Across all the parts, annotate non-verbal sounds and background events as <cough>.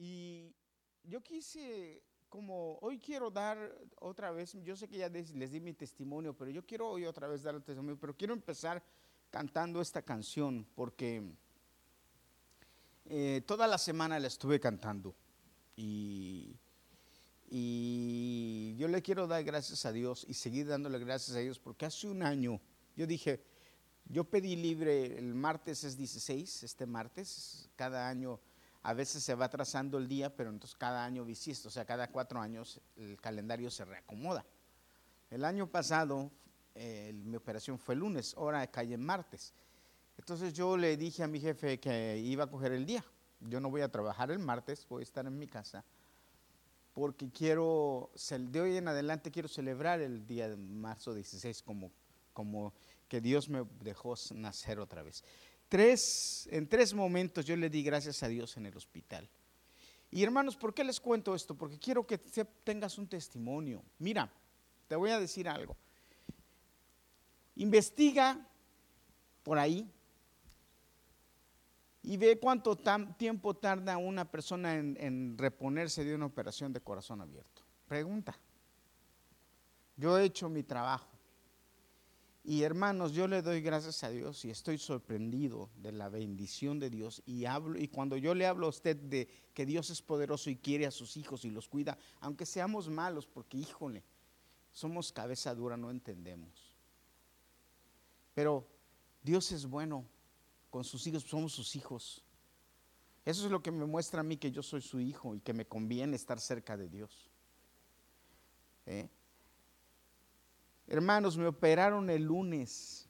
Y yo quise, como hoy quiero dar otra vez, yo sé que ya les, di mi testimonio, pero yo quiero hoy otra vez dar el testimonio, pero quiero empezar cantando esta canción porque eh, toda la semana la estuve cantando y, y yo le quiero dar gracias a Dios y seguir dándole gracias a Dios porque hace un año yo dije, yo pedí libre, el martes es 16, este martes, cada año a veces se va atrasando el día, pero entonces cada año bisiesto, o sea, cada cuatro años el calendario se reacomoda. El año pasado eh, mi operación fue lunes, ahora cae en martes. Entonces yo le dije a mi jefe que iba a coger el día. Yo no voy a trabajar el martes, voy a estar en mi casa, porque quiero, de hoy en adelante quiero celebrar el día de marzo 16 como, como que Dios me dejó nacer otra vez. Tres, en tres momentos yo le di gracias a Dios en el hospital. Y hermanos, ¿por qué les cuento esto? Porque quiero que tengas un testimonio. Mira, te voy a decir algo. Investiga por ahí y ve cuánto tiempo tarda una persona en, reponerse de una operación de corazón abierto. Pregunta. Yo he hecho mi trabajo. Y hermanos, yo le doy gracias a Dios y estoy sorprendido de la bendición de Dios y hablo y cuando yo le hablo a usted de que Dios es poderoso y quiere a sus hijos y los cuida, aunque seamos malos, porque híjole, somos cabeza dura, no entendemos. Pero Dios es bueno con sus hijos, somos sus hijos. Eso es lo que me muestra a mí que yo soy su hijo y que me conviene estar cerca de Dios. ¿Eh? Hermanos, me operaron el lunes.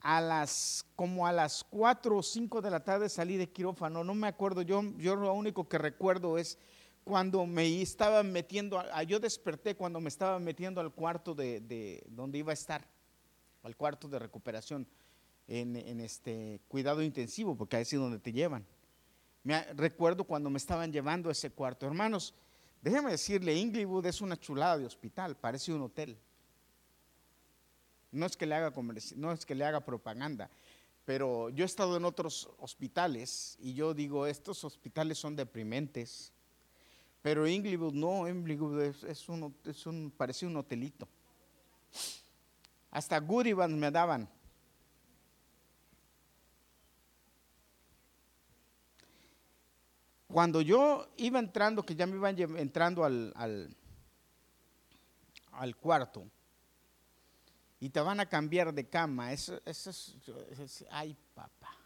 A las, como a las 4 o 5 de la tarde salí de quirófano, no me acuerdo, yo, yo lo único que recuerdo es cuando me estaba metiendo, yo desperté cuando me estaba metiendo al cuarto de, de donde iba a estar, al cuarto de recuperación en, este cuidado intensivo, porque ahí es donde te llevan. Me, recuerdo cuando me estaban llevando a ese cuarto. Hermanos, déjeme decirle, Inglewood es una chulada de hospital, parece un hotel. No es que le haga, no es que le haga propaganda, pero yo he estado en otros hospitales y yo digo, estos hospitales son deprimentes. Pero Inglewood no, Inglewood es, un, es un, parece un hotelito. Hasta goodie me daban. Cuando yo iba entrando, que ya me iban entrando al, al, cuarto, y te van a cambiar de cama, eso, eso es, ay papá,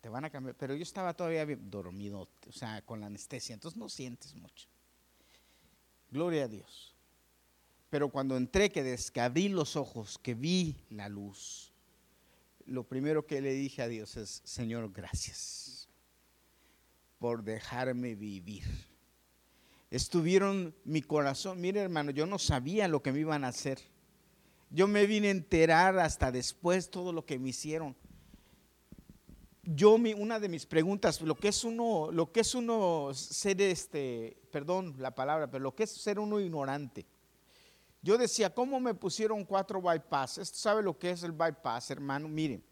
te van a cambiar, pero yo estaba todavía dormido, o sea, con la anestesia, entonces no sientes mucho. Gloria a Dios. Pero cuando entré, que descabrí los ojos, que vi la luz, lo primero que le dije a Dios es, Señor, gracias por dejarme vivir. Estuvieron mi corazón, mire hermano, yo no sabía lo que me iban a hacer. Yo me vine a enterar hasta después todo lo que me hicieron. Yo una de mis preguntas, lo que es uno, lo que es uno ser este, perdón la palabra, pero lo que es ser uno ignorante. Yo decía, ¿cómo me pusieron cuatro bypass? ¿Esto sabe lo que es el bypass, hermano? Miren,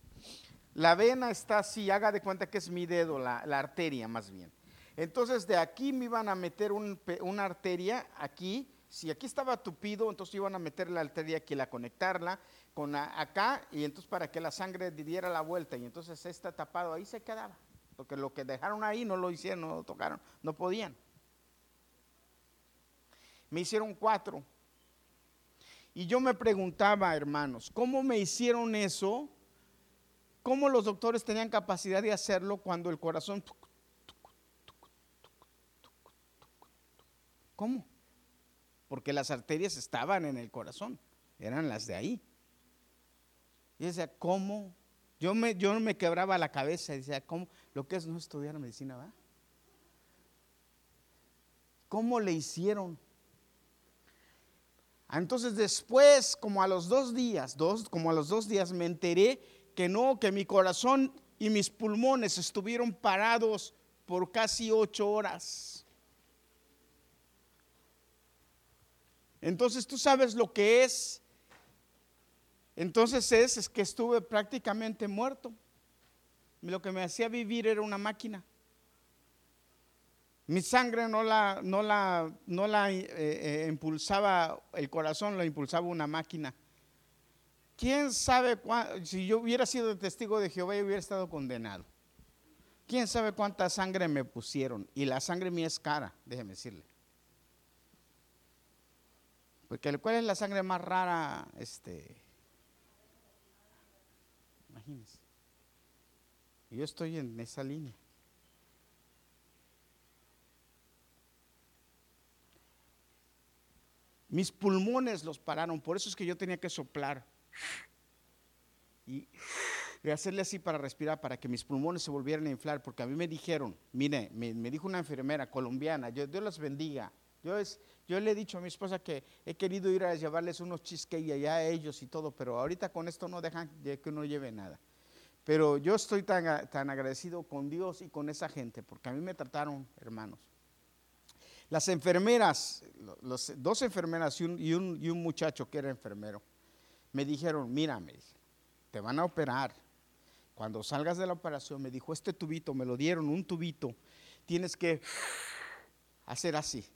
la vena está así, haga de cuenta que es mi dedo, la, arteria más bien. Entonces de aquí me iban a meter una arteria aquí. Si aquí estaba tupido, entonces iban a meter la arteria aquí, la conectarla con acá y entonces para que la sangre diera la vuelta y entonces está tapado ahí se quedaba. Porque lo que dejaron ahí no lo hicieron, no lo tocaron, no podían. Me hicieron cuatro. Y yo me preguntaba, hermanos, ¿cómo me hicieron eso? ¿Cómo los doctores tenían capacidad de hacerlo cuando el corazón... ¿Cómo? Porque las arterias estaban en el corazón, eran las de ahí. Y decía, ¿cómo? Yo me, yo me quebraba la cabeza y decía, ¿cómo? Lo que es no estudiar medicina, ¿va? ¿Cómo le hicieron? Entonces después, como a los dos días, dos, como a los dos días me enteré que no, que mi corazón y mis pulmones estuvieron parados por casi ocho horas. Entonces tú sabes lo que es. Entonces es, es que estuve prácticamente muerto. Lo que me hacía vivir era una máquina. Mi sangre no la, no la, no la eh, eh, impulsaba el corazón, la impulsaba una máquina. ¿Quién sabe si yo hubiera sido testigo de Jehová y hubiera estado condenado? ¿Quién sabe cuánta sangre me pusieron? Y la sangre mía es cara, déjeme decirle. Porque ¿cuál es la sangre más rara? Este, imagínense. Yo estoy en esa línea. Mis pulmones los pararon, por eso es que yo tenía que soplar y, hacerle así para respirar, para que mis pulmones se volvieran a inflar, porque a mí me dijeron, mire, me, dijo una enfermera colombiana, yo, Dios los bendiga. Yo, es, yo le he dicho a mi esposa que he querido ir a llevarles unos cheesecake allá a ellos y todo, pero ahorita con esto no dejan que uno lleve nada. Pero yo estoy tan, tan agradecido con Dios y con esa gente, porque a mí me trataron, hermanos. Las enfermeras, los, dos enfermeras y un, y un muchacho que era enfermero, me dijeron, mira, te van a operar. Cuando salgas de la operación, me dijo, este tubito, me lo dieron, un tubito, tienes que hacer así,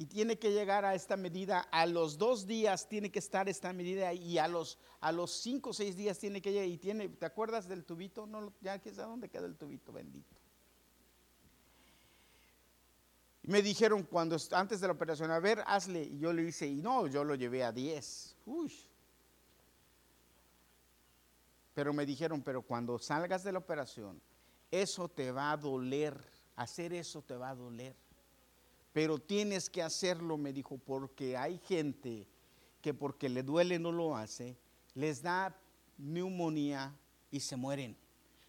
Y tiene que llegar a esta medida, a los dos días tiene que estar esta medida y a los, a los cinco o seis días tiene que llegar. Y tiene, ¿te acuerdas del tubito? No, ya sabe dónde queda el tubito, bendito. Me dijeron cuando antes de la operación, a ver, hazle. Y yo le hice, y no, yo lo llevé a 10. Uy. Pero me dijeron, pero cuando salgas de la operación, eso te va a doler. Hacer eso te va a doler. Pero tienes que hacerlo, me dijo, porque hay gente que porque le duele no lo hace, les da neumonía y se mueren.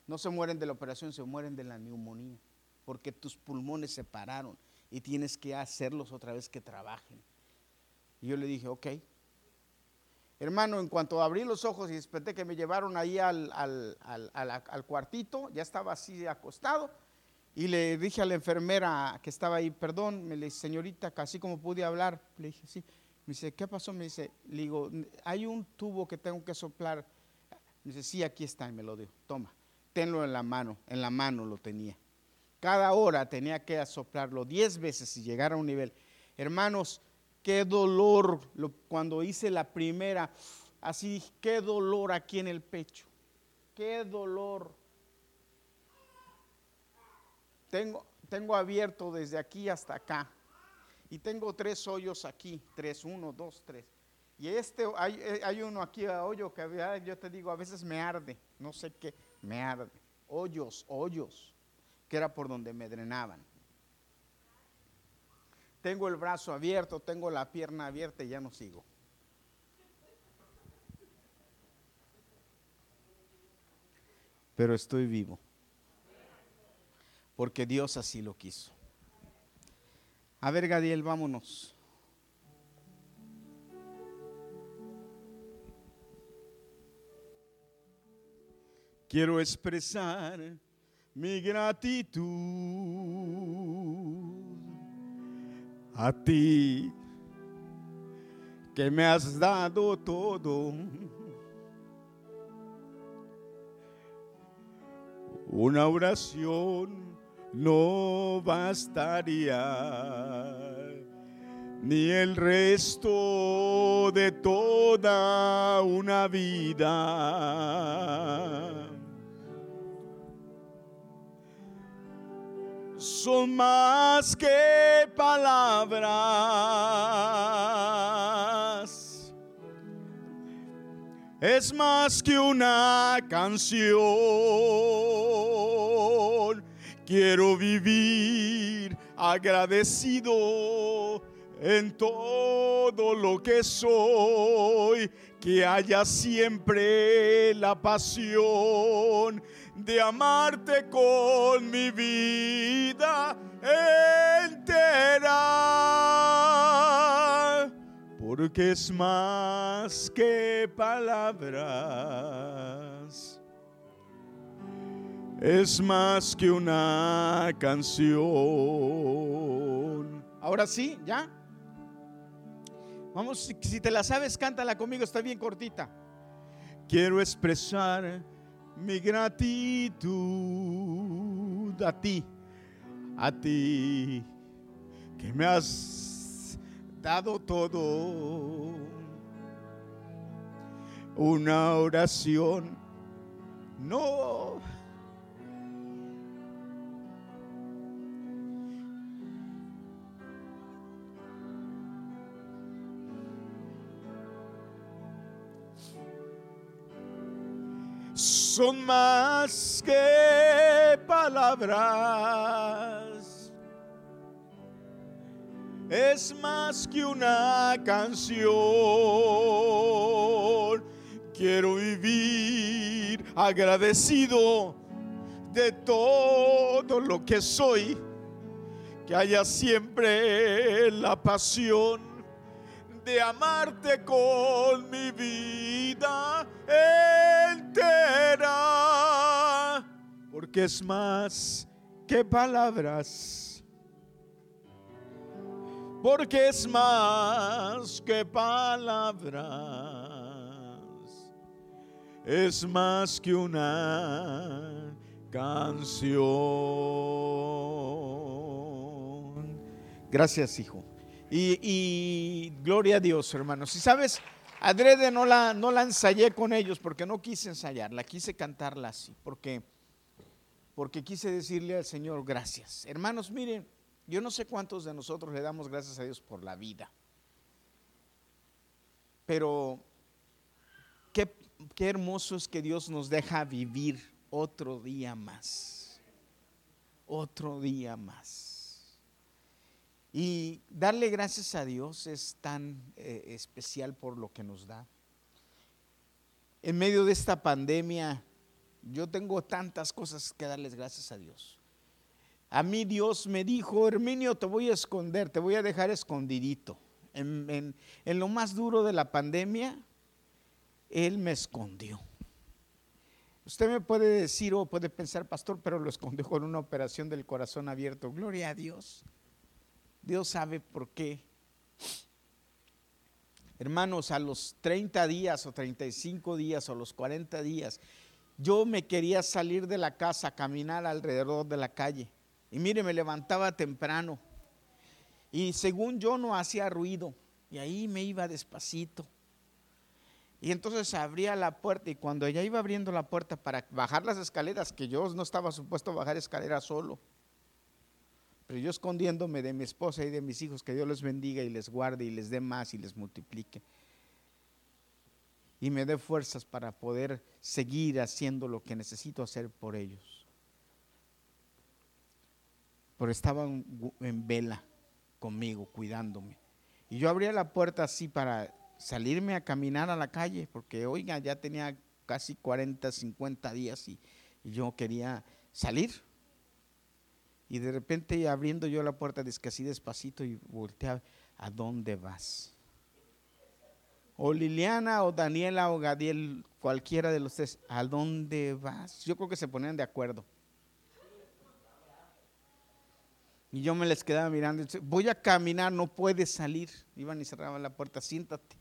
No se mueren de la operación, se mueren de la neumonía, porque tus pulmones se pararon y tienes que hacerlos otra vez que trabajen. Y yo le dije, ok. Hermano, en cuanto abrí los ojos y desperté que me llevaron ahí al, al, cuartito, ya estaba así acostado, y le dije a la enfermera que estaba ahí, perdón, me le dije, señorita, casi como pude hablar, le dije, sí. Me dice, ¿qué pasó? Me dice, le digo, hay un tubo que tengo que soplar. Me dice, sí, aquí está, y me lo dio, toma, tenlo en la mano, en la mano lo tenía. Cada hora tenía que soplarlo diez veces y llegar a un nivel. Hermanos, qué dolor cuando hice la primera, así, qué dolor aquí en el pecho. Qué dolor. Tengo, tengo abierto desde aquí hasta acá. Y tengo tres hoyos aquí, tres, uno, dos, tres. Y este, hay, hay uno aquí a hoyo que yo te digo, a veces me arde, no sé qué, me arde. Hoyos, hoyos que era por donde me drenaban. Tengo el brazo abierto, tengo la pierna abierta y ya no sigo. Pero estoy vivo. Porque Dios así lo quiso. A ver, Gadiel, vámonos. Quiero expresar mi gratitud a ti que me has dado todo. Una oración no bastaría, ni el resto de toda una vida son más que palabras. Es más que una canción. Quiero vivir agradecido en todo lo que soy, que haya siempre la pasión de amarte con mi vida entera, porque es más que palabras, es más que una canción. Ahora sí, ya. Vamos, si te la sabes, cántala conmigo, está bien cortita. Quiero expresar mi gratitud a ti, a ti, que me has dado todo. Una oración, no. Son más que palabras. Es más que una canción. Quiero vivir agradecido de todo lo que soy. Que haya siempre la pasión de amarte con mi vida entera, porque es más que palabras, porque es más que palabras, es más que una canción. Gracias, hijo. Y, gloria a Dios, hermanos. Y sabes, adrede no la, no ensayé con ellos porque no quise ensayarla, quise cantarla así, porque, porque quise decirle al Señor gracias. Hermanos, miren, yo no sé cuántos de nosotros le damos gracias a Dios por la vida, pero qué, qué hermoso es que Dios nos deja vivir otro día más, otro día más. Y darle gracias a Dios es tan eh, especial por lo que nos da. En medio de esta pandemia, yo tengo tantas cosas que darles gracias a Dios. A mí Dios me dijo, Herminio, te voy a esconder, te voy a dejar escondidito. En, en lo más duro de la pandemia, Él me escondió. Usted me puede decir o puede pensar, pastor, pero lo escondió con una operación del corazón abierto. Gloria a Dios. Dios sabe por qué. Hermanos, a los 30 días o 35 días o los 40 días, yo me quería salir de la casa, caminar alrededor de la calle. Y mire, me levantaba temprano. Y según yo no hacía ruido. Y ahí me iba despacito. Y entonces abría la puerta y cuando ella iba abriendo la puerta para bajar las escaleras, que yo no estaba supuesto a bajar escaleras solo, pero yo escondiéndome de mi esposa y de mis hijos, que Dios les bendiga y les guarde y les dé más y les multiplique. Y me dé fuerzas para poder seguir haciendo lo que necesito hacer por ellos. Pero estaban en vela conmigo, cuidándome. Y yo abría la puerta así para salirme a caminar a la calle, porque oiga, ya tenía casi 40, 50 días y, y yo quería salir. Y de repente abriendo yo la puerta, así despacito y volteaba, ¿a dónde vas? O Liliana o Daniela o Gadiel, cualquiera de los tres, ¿a dónde vas? Yo creo que se ponían de acuerdo. Y yo me les quedaba mirando, voy a caminar, no puedes salir. Iban y cerraban la puerta, siéntate.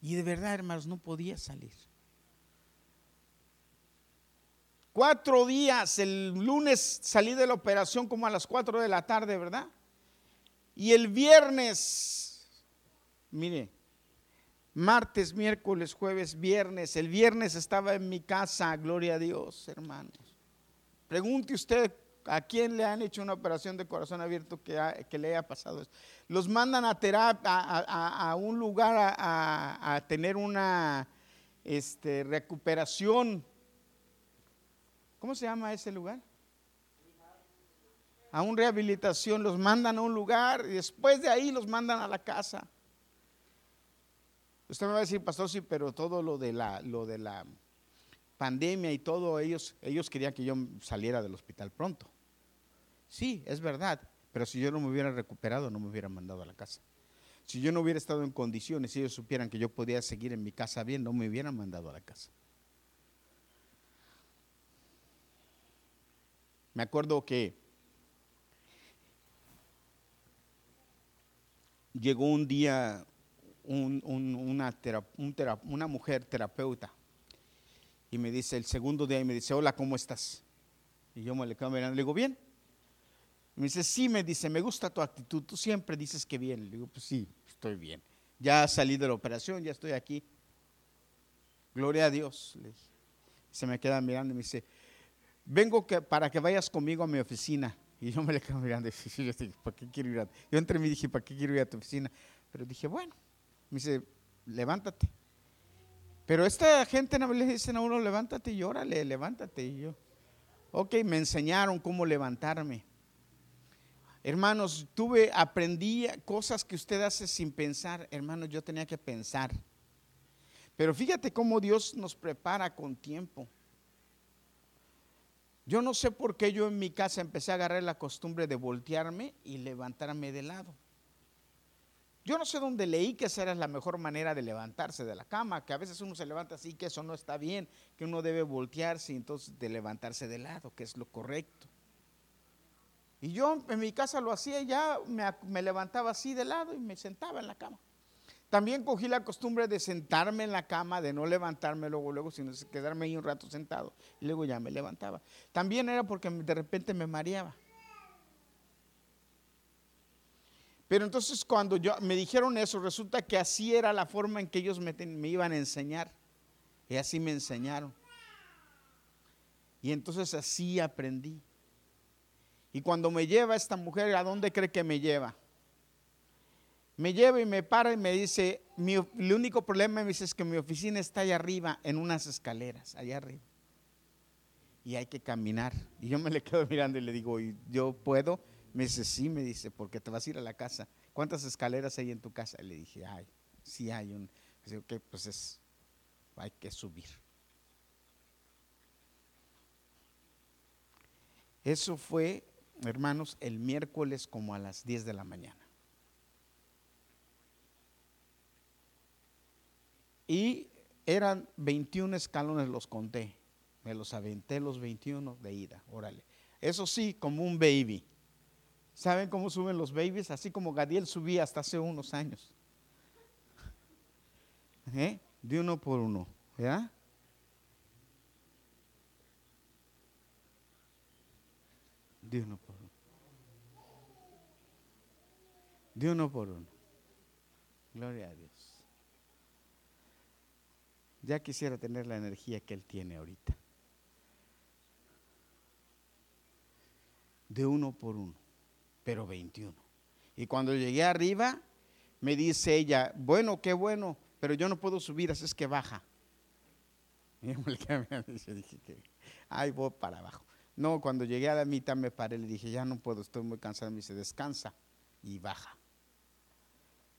Y de verdad, hermanos, no podía salir. Cuatro días, el lunes salí de la operación como a las cuatro de la tarde, ¿verdad? Y el viernes, mire, martes, miércoles, jueves, viernes, el viernes estaba en mi casa, gloria a Dios, hermanos. Pregunte usted a quién le han hecho una operación de corazón abierto que, le haya pasado eso. Los mandan a terapia, a, un lugar a, tener una este, recuperación ¿Cómo se llama ese lugar? A una rehabilitación, los mandan a un lugar y después de ahí los mandan a la casa. Usted me va a decir, pastor, sí, pero todo lo de la, lo de la pandemia y todo, ellos, ellos querían que yo saliera del hospital pronto. Sí, es verdad, pero si yo no me hubiera recuperado, no me hubieran mandado a la casa. Si yo no hubiera estado en condiciones, si ellos supieran que yo podía seguir en mi casa bien, no me hubieran mandado a la casa. Me acuerdo que llegó un día una, mujer terapeuta Y me dice el segundo día y me dice, hola, ¿cómo estás? Y yo me le quedo mirando, le digo, bien. Me dice, sí, me dice, me gusta tu actitud, tú siempre dices que bien. Le digo, pues sí, estoy bien. Ya salí de la operación, ya estoy aquí. Gloria a Dios. Le dije. Se me queda mirando y me dice, vengo que, para que vayas conmigo a mi oficina. Y yo me le quedo mirando y yo dije, ¿para qué quiero ir a Yo entre mí dije, ¿para qué quiero ir a tu oficina? Pero dije, bueno, me dice, levántate. Pero esta gente le dicen a uno, levántate y órale, levántate. Y yo, ok, me enseñaron cómo levantarme. Hermanos, tuve, aprendí cosas que usted hace sin pensar. Hermanos, yo tenía que pensar. Pero fíjate cómo Dios nos prepara con tiempo. Yo no sé por qué yo en mi casa empecé a agarrar la costumbre de voltearme y levantarme de lado. Yo no sé dónde leí que esa era la mejor manera de levantarse de la cama, que a veces uno se levanta así, que eso no está bien, que uno debe voltearse y entonces de levantarse de lado, que es lo correcto. Y yo en mi casa lo hacía ya, me, me levantaba así de lado y me sentaba en la cama. También cogí la costumbre de sentarme en la cama, de no levantarme luego, luego, sino quedarme ahí un rato sentado. Y luego ya me levantaba. También era porque de repente me mareaba. Pero entonces cuando yo, me dijeron eso, resulta que así era la forma en que ellos me, me iban a enseñar. Y así me enseñaron. Y entonces así aprendí. Y cuando me lleva esta mujer, ¿a dónde cree que me lleva? Me lleva y me para y me dice, mi, el único problema me dice es que mi oficina está allá arriba, en unas escaleras, allá arriba. Y hay que caminar. Y yo me le quedo <laughs> mirando y le digo, ¿yo puedo? Me dice, sí, me dice, porque te vas a ir a la casa. ¿Cuántas escaleras hay en tu casa? Y le dije, ay, sí hay un. Dice, ok, pues es, hay que subir. Eso fue, hermanos, el miércoles como a las 10 de la mañana. Y eran 21 escalones, los conté. Me los aventé los 21 de ida, órale. Eso sí, como un baby. ¿Saben cómo suben los babies? Así como Gadiel subía hasta hace unos años. <laughs> ¿Eh? De uno por uno. ¿Ya? De uno por uno. De uno por uno. Gloria a Dios. Ya quisiera tener la energía que él tiene ahorita. De uno por uno, pero 21. Y cuando llegué arriba, me dice ella, bueno, qué bueno, pero yo no puedo subir, así es que baja. <laughs> Dije que, ay, voy para abajo. No, cuando llegué a la mitad me paré, le dije, ya no puedo, estoy muy cansado. Me dice, descansa y baja.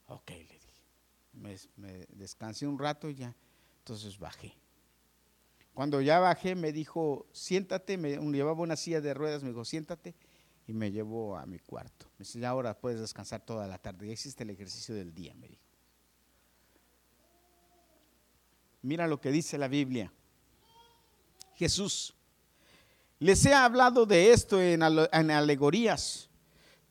Ok, le dije. Me, me descansé un rato y ya entonces bajé. Cuando ya bajé me dijo, siéntate, me llevaba una silla de ruedas, me dijo, siéntate y me llevó a mi cuarto. Me dice, ahora puedes descansar toda la tarde, ya hiciste el ejercicio del día, me dijo. Mira lo que dice la Biblia. Jesús, les he hablado de esto en, en alegorías,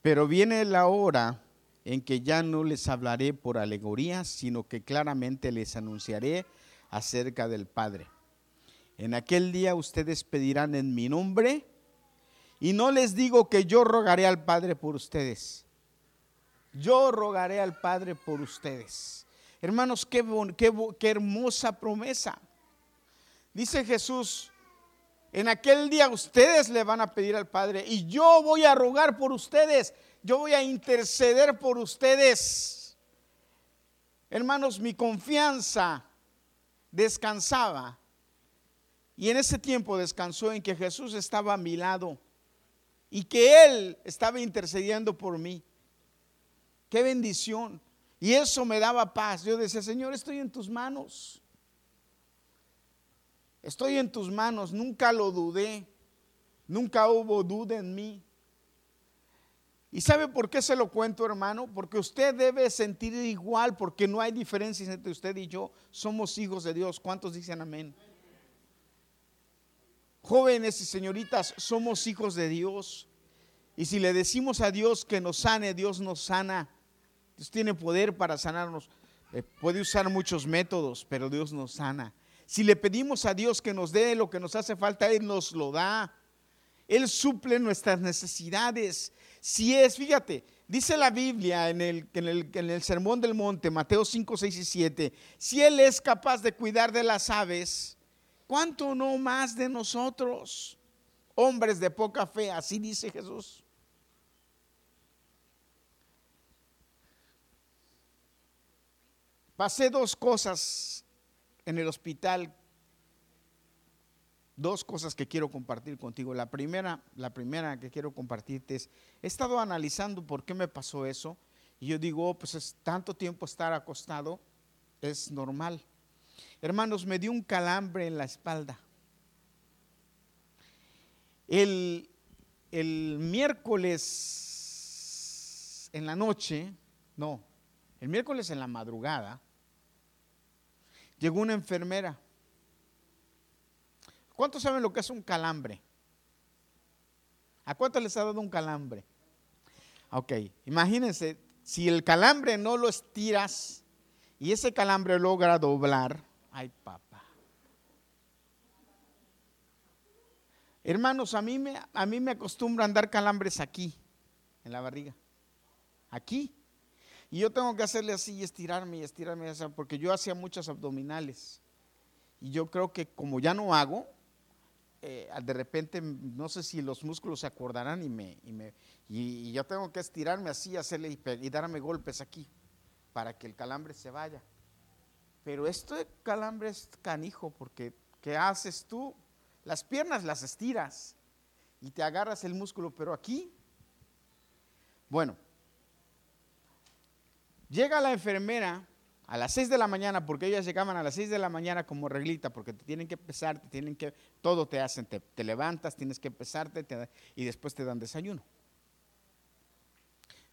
pero viene la hora en que ya no les hablaré por alegorías, sino que claramente les anunciaré acerca del Padre. En aquel día ustedes pedirán en mi nombre y no les digo que yo rogaré al Padre por ustedes. Yo rogaré al Padre por ustedes. Hermanos, qué, qué, qué hermosa promesa. Dice Jesús, en aquel día ustedes le van a pedir al Padre y yo voy a rogar por ustedes. Yo voy a interceder por ustedes. Hermanos, mi confianza descansaba. Y en ese tiempo descansó en que Jesús estaba a mi lado y que Él estaba intercediendo por mí. Qué bendición. Y eso me daba paz. Yo decía, Señor, estoy en tus manos. Estoy en tus manos. Nunca lo dudé. Nunca hubo duda en mí. ¿Y sabe por qué se lo cuento, hermano? Porque usted debe sentir igual, porque no hay diferencias entre usted y yo. Somos hijos de Dios. ¿Cuántos dicen amén? Jóvenes y señoritas, somos hijos de Dios. Y si le decimos a Dios que nos sane, Dios nos sana. Dios tiene poder para sanarnos. Eh, puede usar muchos métodos, pero Dios nos sana. Si le pedimos a Dios que nos dé lo que nos hace falta, Él nos lo da. Él suple nuestras necesidades. Si es, fíjate, dice la Biblia en el, en el, en el Sermón del Monte, Mateo 5, 6 y 7, si Él es capaz de cuidar de las aves, ¿cuánto no más de nosotros? Hombres de poca fe, así dice Jesús. Pasé dos cosas en el hospital, dos cosas que quiero compartir contigo. La primera, la primera que quiero compartirte es, he estado analizando por qué me pasó eso y yo digo, oh, pues es tanto tiempo estar acostado, es normal. Hermanos, me dio un calambre en la espalda. El, el miércoles en la noche, no, el miércoles en la madrugada, llegó una enfermera. ¿Cuántos saben lo que es un calambre? ¿A cuánto les ha dado un calambre? Ok, imagínense, si el calambre no lo estiras y ese calambre logra doblar, ay papá. Hermanos, a mí me, a mí me acostumbran dar calambres aquí, en la barriga. Aquí. Y yo tengo que hacerle así y estirarme y estirarme, porque yo hacía muchas abdominales. Y yo creo que como ya no hago, eh, de repente no sé si los músculos se acordarán y, me, y, me, y, yo tengo que estirarme así, hacerle y, darme golpes aquí para que el calambre se vaya. Pero este calambre es canijo porque ¿qué haces tú? Las piernas las estiras y te agarras el músculo, pero aquí, bueno, Llega la enfermera a las 6 de la mañana, porque ellas llegaban a las 6 de la mañana como reglita, porque te tienen que pesar, te tienen que, todo te hacen, te, levantas, tienes que pesarte y después te dan desayuno.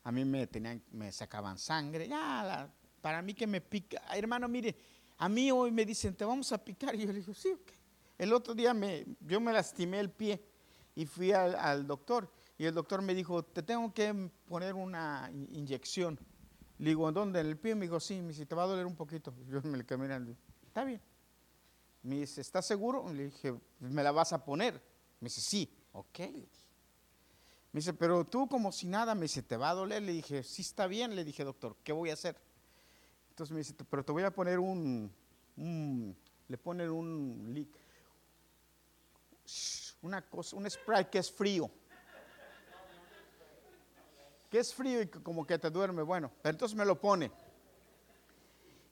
A mí me tenían, me sacaban sangre, ya, para mí que me pica, hermano, mire, a mí hoy me dicen, te vamos a picar, y yo le digo, sí, ok. El otro día me, yo me lastimé el pie y fui al, al doctor, y el doctor me dijo, te tengo que poner una inyección. Le digo, ¿dónde? ¿En el pie? Me dijo, sí, me dice, te va a doler un poquito. Yo me le quedé mirando, está bien. Me dice, ¿estás seguro? Le dije, ¿me la vas a poner? Me dice, sí, ok. Me dice, pero tú como si nada, me dice, ¿te va a doler? Le dije, sí está bien, le dije, doctor, ¿qué voy a hacer? Entonces me dice, pero te voy a poner un, le ponen un, una cosa, un spray que es frío que es frío y como que te duerme. Bueno, pero entonces me lo pone.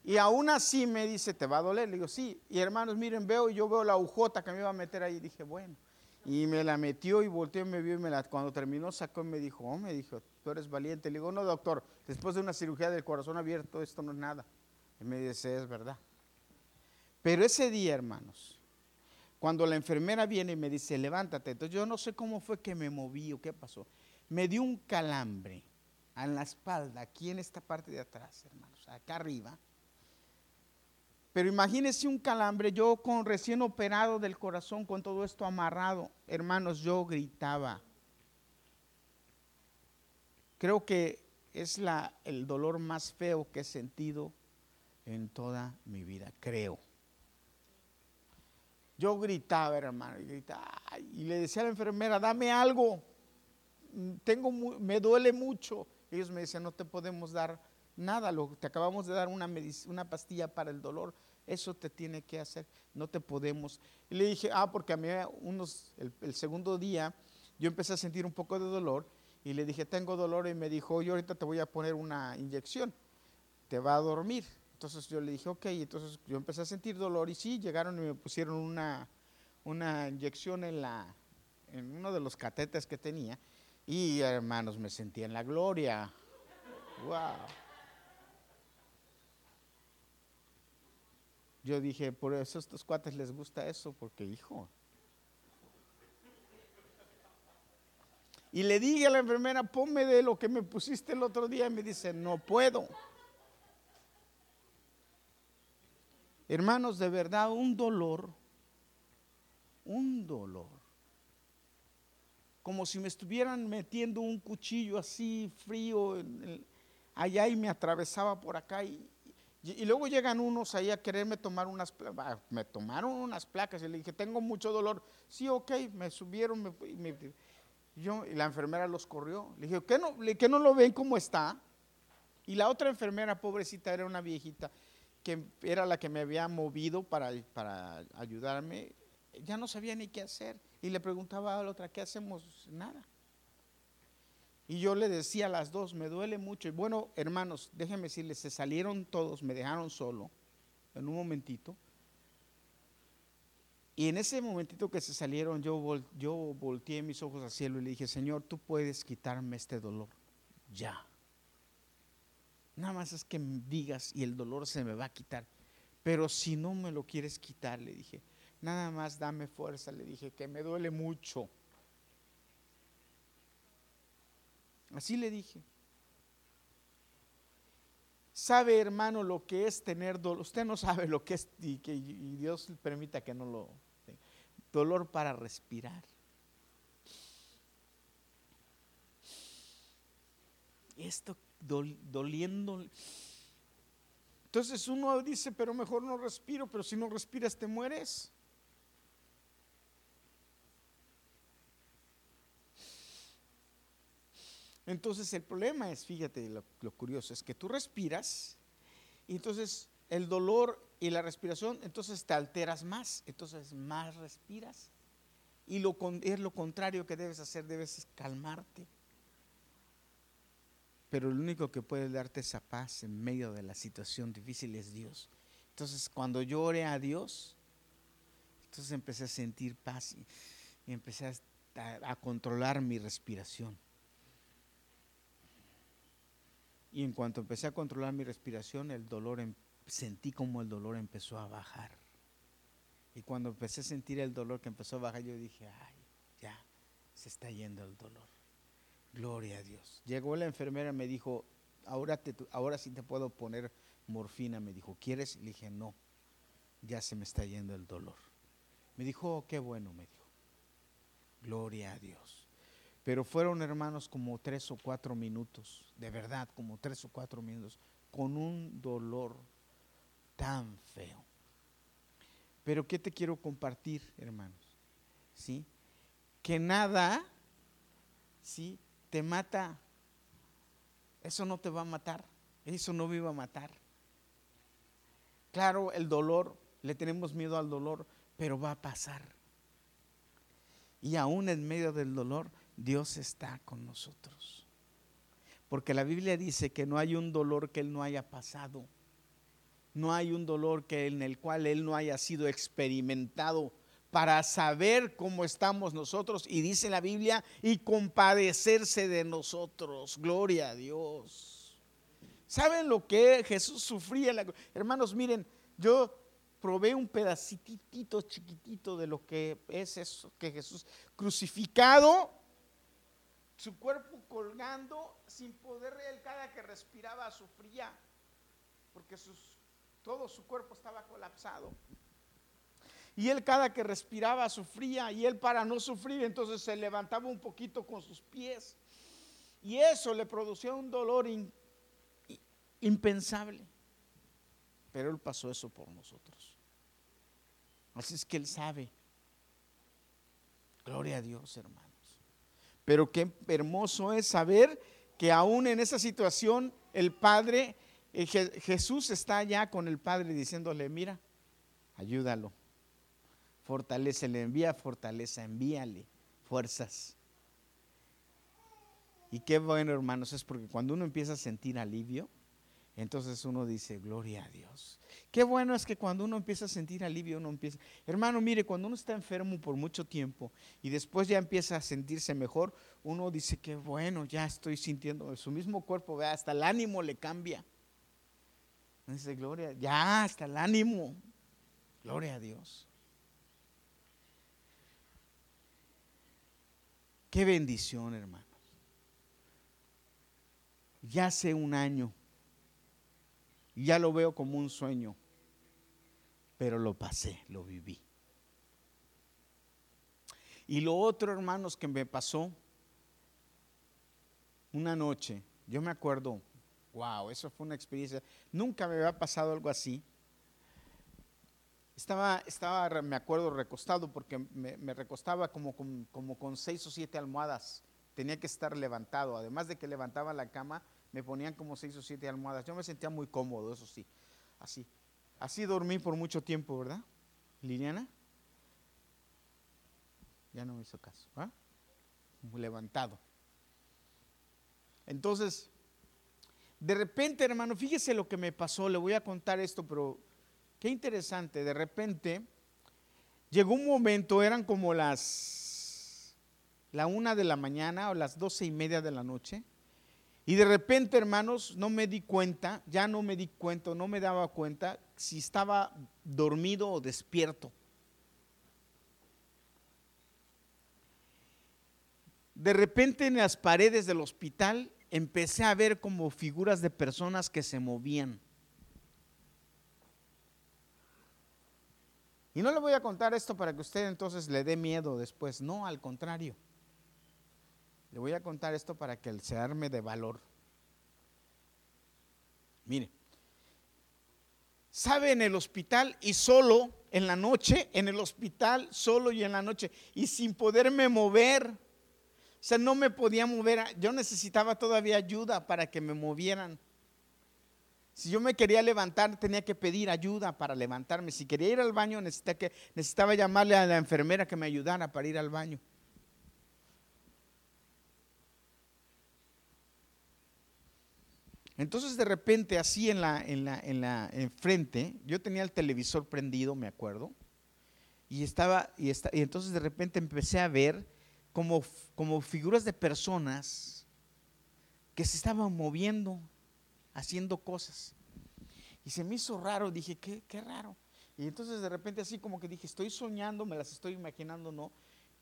Y aún así me dice, ¿te va a doler? Le digo, sí. Y hermanos, miren, veo, yo veo la ujota que me iba a meter ahí. Dije, bueno. Y me la metió y volteó y me vio y me la, cuando terminó sacó y me dijo, oh, me dijo, tú eres valiente. Le digo, no, doctor, después de una cirugía del corazón abierto, esto no es nada. Y me dice, es verdad. Pero ese día, hermanos, cuando la enfermera viene y me dice, levántate, entonces yo no sé cómo fue que me moví o qué pasó me dio un calambre en la espalda, aquí en esta parte de atrás, hermanos, acá arriba. Pero imagínense un calambre, yo con recién operado del corazón, con todo esto amarrado, hermanos, yo gritaba. Creo que es la, el dolor más feo que he sentido en toda mi vida, creo. Yo gritaba, hermano, gritaba, y le decía a la enfermera, dame algo tengo, me duele mucho. Ellos me decían, no te podemos dar nada, lo, te acabamos de dar una, una pastilla para el dolor, eso te tiene que hacer, no te podemos. Y le dije, ah, porque a mí unos, el, segundo día yo empecé a sentir un poco de dolor y le dije, tengo dolor y me dijo, yo ahorita te voy a poner una inyección, te va a dormir. Entonces yo le dije, ok, entonces yo empecé a sentir dolor y sí, llegaron y me pusieron una, una inyección en, la, en uno de los catetes que tenía y hermanos, me sentí en la gloria. Wow. Yo dije, por eso a estos cuates les gusta eso, porque hijo. Y le dije a la enfermera, ponme de lo que me pusiste el otro día. Y me dice, no puedo. Hermanos, de verdad, un dolor, un dolor como si me estuvieran metiendo un cuchillo así frío allá y me atravesaba por acá y, luego llegan unos ahí a quererme tomar unas placas. Me tomaron unas placas y le dije, tengo mucho dolor. Sí, ok, me subieron. Me, yo, y la enfermera los corrió. Le dije, ¿qué no, ¿qué no lo ven cómo está? Y la otra enfermera, pobrecita, era una viejita que era la que me había movido para, para ayudarme. Ya no sabía ni qué hacer. Y le preguntaba a la otra, ¿qué hacemos? Nada. Y yo le decía a las dos, me duele mucho. Y bueno, hermanos, déjenme decirles, se salieron todos, me dejaron solo en un momentito. Y en ese momentito que se salieron, yo, yo volteé mis ojos al cielo y le dije, Señor, tú puedes quitarme este dolor. Ya. Nada más es que me digas y el dolor se me va a quitar. Pero si no me lo quieres quitar, le dije, nada más dame fuerza, le dije, que me duele mucho. Así le dije. Sabe, hermano, lo que es tener dolor. Usted no sabe lo que es y que Dios permita que no lo. Dolor para respirar. Esto doliendo. Entonces uno dice, pero mejor no respiro, pero si no respiras te mueres. Entonces el problema es, fíjate, lo, curioso es que tú respiras y entonces el dolor y la respiración, entonces te alteras más, entonces más respiras. Y lo, es lo contrario que debes hacer, debes calmarte. Pero el único que puede darte esa paz en medio de la situación difícil es Dios. Entonces cuando yo a Dios, entonces empecé a sentir paz y, empecé a controlar mi respiración. Y en cuanto empecé a controlar mi respiración, el dolor, em, sentí como el dolor empezó a bajar. Y cuando empecé a sentir el dolor que empezó a bajar, yo dije, ay, ya, se está yendo el dolor. Gloria a Dios. Llegó la enfermera y me dijo, ahora, te, ahora sí te puedo poner morfina. Me dijo, ¿quieres? Le dije, no, ya se me está yendo el dolor. Me dijo, oh, qué bueno, me dijo. Gloria a Dios. Pero fueron hermanos como tres o cuatro minutos, de verdad, como tres o cuatro minutos, con un dolor tan feo. Pero ¿qué te quiero compartir, hermanos? ¿Sí? Que nada, ¿sí? Te mata. Eso no te va a matar. Eso no me iba a matar. Claro, el dolor, le tenemos miedo al dolor, pero va a pasar. Y aún en medio del dolor, Dios está con nosotros. Porque la Biblia dice que no hay un dolor que Él no haya pasado. No hay un dolor que en el cual Él no haya sido experimentado para saber cómo estamos nosotros. Y dice la Biblia, y compadecerse de nosotros. Gloria a Dios. ¿Saben lo que Jesús sufría? Hermanos, miren, yo probé un pedacitito chiquitito de lo que es eso, que Jesús crucificado su cuerpo colgando sin poder, él cada que respiraba sufría, porque todo su cuerpo estaba colapsado. Y él cada que respiraba sufría y él para no sufrir entonces se levantaba un poquito con sus pies. Y eso le producía un dolor impensable. Pero él pasó eso por nosotros. Así es que él sabe. Gloria a Dios, hermano. Pero qué hermoso es saber que aún en esa situación el Padre, eh, Jesús está allá con el Padre diciéndole, mira, ayúdalo, fortalece, le envía fortaleza, envíale fuerzas. Y qué bueno, hermanos, es porque cuando uno empieza a sentir alivio, entonces uno dice, gloria a Dios. Qué bueno es que cuando uno empieza a sentir alivio, uno empieza, hermano, mire, cuando uno está enfermo por mucho tiempo y después ya empieza a sentirse mejor, uno dice, qué bueno, ya estoy sintiendo, su mismo cuerpo, vea, hasta el ánimo le cambia. Dice, gloria, ya, hasta el ánimo. Gloria a Dios. Qué bendición, hermanos. Ya hace un año ya lo veo como un sueño, pero lo pasé, lo viví. Y lo otro, hermanos, que me pasó una noche, yo me acuerdo, Wow, eso fue una experiencia. Nunca me había pasado algo así. Estaba, estaba me acuerdo, recostado porque me, recostaba como, como, con seis o siete almohadas. Tenía que estar levantado. Además de que levantaba la cama, me ponían como seis o siete almohadas. Yo me sentía muy cómodo, eso sí. Así. Así dormí por mucho tiempo, ¿verdad? Liliana. Ya no me hizo caso. ¿ah? Levantado. Entonces, de repente, hermano, fíjese lo que me pasó. Le voy a contar esto, pero qué interesante. De repente, llegó un momento, eran como las la una de la mañana o las doce y media de la noche. Y de repente, hermanos, no me di cuenta, ya no me di cuenta, no me daba cuenta si estaba dormido o despierto. De repente en las paredes del hospital empecé a ver como figuras de personas que se movían. Y no le voy a contar esto para que usted entonces le dé miedo después, no, al contrario. Le voy a contar esto para que se arme de valor. Mire, sabe en el hospital y solo en la noche, en el hospital solo y en la noche, y sin poderme mover. O sea, no me podía mover. Yo necesitaba todavía ayuda para que me movieran. Si yo me quería levantar, tenía que pedir ayuda para levantarme. Si quería ir al baño, necesitaba, que, necesitaba llamarle a la enfermera que me ayudara para ir al baño. Entonces de repente así en la, en la, en la enfrente, yo tenía el televisor prendido, me acuerdo, y estaba, y, y entonces de repente empecé a ver como, como figuras de personas que se estaban moviendo, haciendo cosas. Y se me hizo raro, dije, qué, qué raro. Y entonces de repente así como que dije, estoy soñando, me las estoy imaginando, no.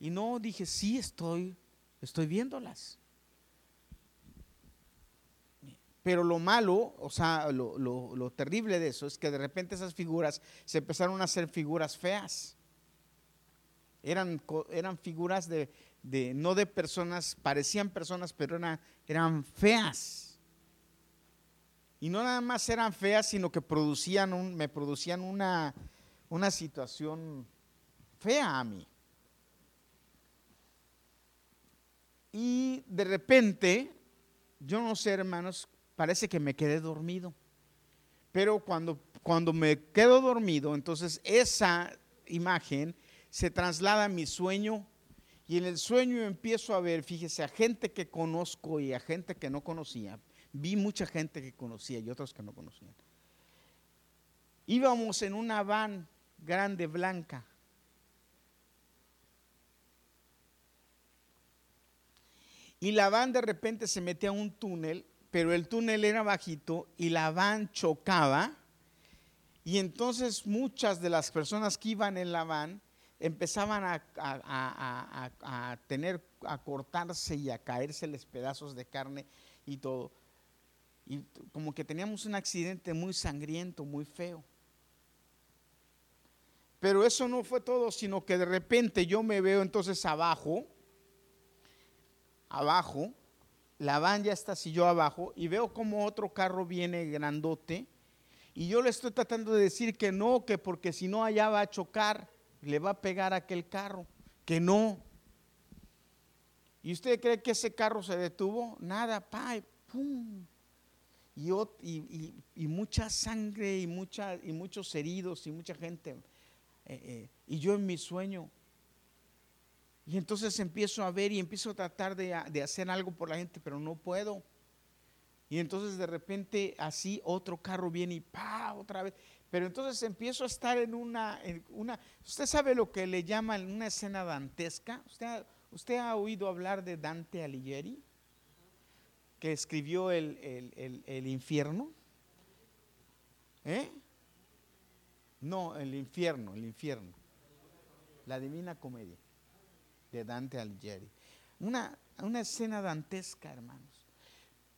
Y no, dije, sí estoy, estoy viéndolas. Pero lo malo, o sea, lo, terrible de eso es que de repente esas figuras se empezaron a hacer figuras feas. Eran, eran figuras de, no de personas, parecían personas, pero eran, eran feas. Y no nada más eran feas, sino que producían un, me producían una, una situación fea a mí. Y de repente, yo no sé, hermanos, parece que me quedé dormido. Pero cuando, cuando me quedo dormido, entonces esa imagen se traslada a mi sueño y en el sueño empiezo a ver, fíjese, a gente que conozco y a gente que no conocía. Vi mucha gente que conocía y otros que no conocían. Íbamos en una van grande, blanca. Y la van de repente se metía a un túnel pero el túnel era bajito y la van chocaba. Y entonces muchas de las personas que iban en la van empezaban a, tener, a cortarse y a caérseles pedazos de carne y todo. Y como que teníamos un accidente muy sangriento, muy feo. Pero eso no fue todo, sino que de repente yo me veo entonces abajo, abajo, la van ya yo abajo y veo como otro carro viene grandote y yo le estoy tratando de decir que no, que porque si no allá va a chocar, le va a pegar a aquel carro, que no. ¿Y usted cree que ese carro se detuvo? Nada, pa, pum. Y, y, mucha sangre y, y muchos heridos y mucha gente. Eh, eh, y yo en mi sueño, y entonces empiezo a ver y empiezo a tratar de, hacer algo por la gente, pero no puedo. Y entonces de repente así otro carro viene y pa, otra vez. Pero entonces empiezo a estar en una, una usted sabe lo que le llaman una escena dantesca. ¿Usted, usted ha oído hablar de Dante Alighieri? Que escribió el, el, el infierno. ¿Eh? No, el infierno, el infierno. La divina comedia de Dante Alighieri. Una, una escena dantesca, hermanos.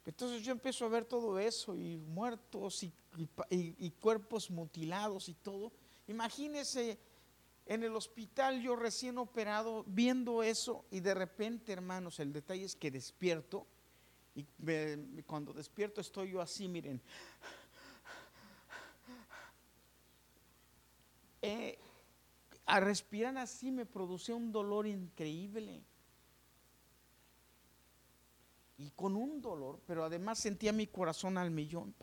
Entonces yo empiezo a ver todo eso y muertos y, cuerpos mutilados y todo. Imagínese en el hospital yo recién operado viendo eso y de repente, hermanos, el detalle es que despierto Y cuando despierto estoy yo así, miren. Eh, a respirar así me producía un dolor increíble. Y con un dolor, pero además sentía mi corazón al millón.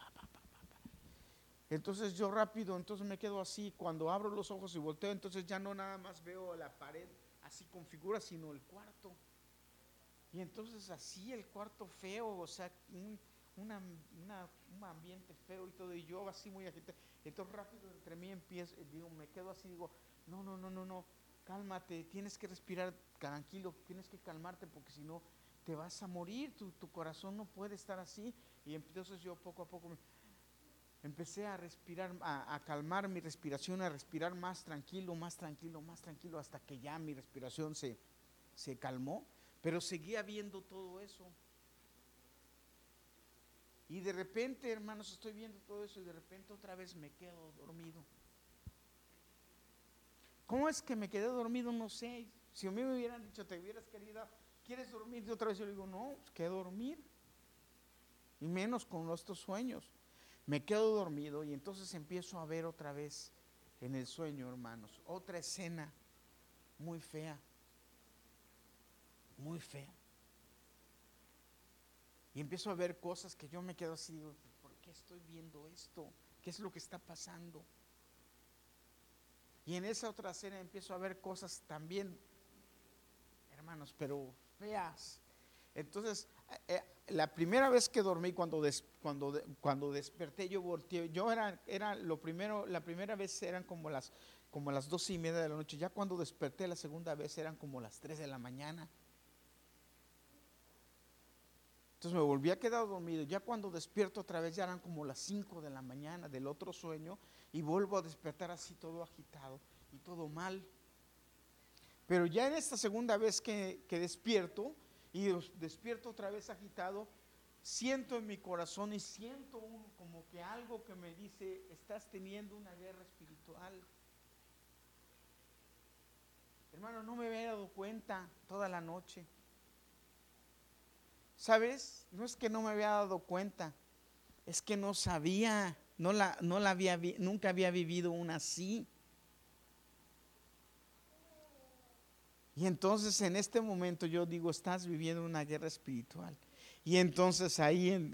Entonces yo rápido, entonces me quedo así. Cuando abro los ojos y volteo, entonces ya no nada más veo la pared así con figuras, sino el cuarto. Y entonces así el cuarto feo, o sea, un, un ambiente feo y todo, y yo así muy agitado. Entonces rápido entre mí empiezo, digo, me quedo así, digo, no, no, no, no, no, cálmate, tienes que respirar tranquilo, tienes que calmarte porque si no te vas a morir, tu, tu corazón no puede estar así. Y entonces yo poco a poco me- empecé a respirar, a, a calmar mi respiración, a respirar más tranquilo, más tranquilo, más tranquilo, hasta que ya mi respiración se, se calmó, pero seguía viendo todo eso. Y de repente, hermanos, estoy viendo todo eso y de repente otra vez me quedo dormido. ¿Cómo es que me quedé dormido? No sé. Si a mí me hubieran dicho, te hubieras querido, ¿quieres dormir? Y otra vez yo le digo, no, pues, ¿qué dormir? Y menos con estos sueños. Me quedo dormido y entonces empiezo a ver otra vez en el sueño, hermanos, otra escena muy fea. Muy fea. Y empiezo a ver cosas que yo me quedo así, digo, ¿por qué estoy viendo esto? ¿Qué es lo que está pasando? Y en esa otra escena empiezo a ver cosas también, hermanos, pero feas. Entonces, eh, eh, la primera vez que dormí, cuando, des- cuando, cuando desperté, yo volteé, yo era, era lo primero, la primera vez eran como las, como las dos y media de la noche, ya cuando desperté la segunda vez eran como las tres de la mañana. Entonces me volví a quedar dormido. Ya cuando despierto otra vez ya eran como las 5 de la mañana del otro sueño y vuelvo a despertar así todo agitado y todo mal. Pero ya en esta segunda vez que, que despierto y despierto otra vez agitado, siento en mi corazón y siento como que algo que me dice, estás teniendo una guerra espiritual. Hermano, no me había dado cuenta toda la noche. ¿Sabes? No es que no me había dado cuenta, es que no sabía, no la, no la había, nunca había vivido una así. Y entonces en este momento yo digo, estás viviendo una guerra espiritual. Y entonces ahí,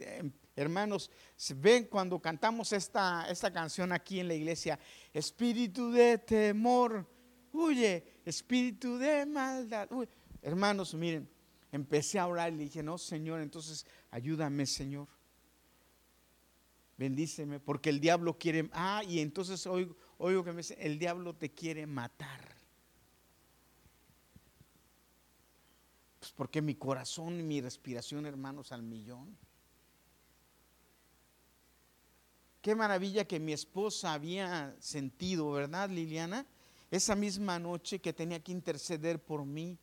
hermanos, ven cuando cantamos esta, esta canción aquí en la iglesia, espíritu de temor, huye, espíritu de maldad. huye". Hermanos, miren, empecé a orar y le dije, no, Señor, entonces ayúdame, Señor. Bendíceme, porque el diablo quiere, ah, y entonces oigo, oigo que me dice, el diablo te quiere matar. Pues porque mi corazón y mi respiración, hermanos, al millón. Qué maravilla que mi esposa había sentido, ¿verdad, Liliana? Esa misma noche que tenía que interceder por mí.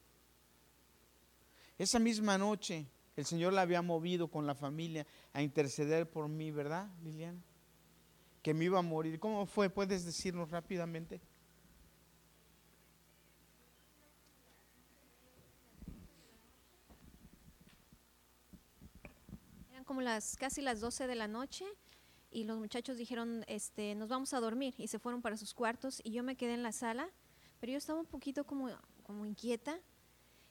Esa misma noche el Señor la había movido con la familia a interceder por mí, ¿verdad, Liliana? Que me iba a morir. ¿Cómo fue? ¿Puedes decirnos rápidamente? Eran como las casi las 12 de la noche y los muchachos dijeron, este, nos vamos a dormir y se fueron para sus cuartos y yo me quedé en la sala, pero yo estaba un poquito como, como inquieta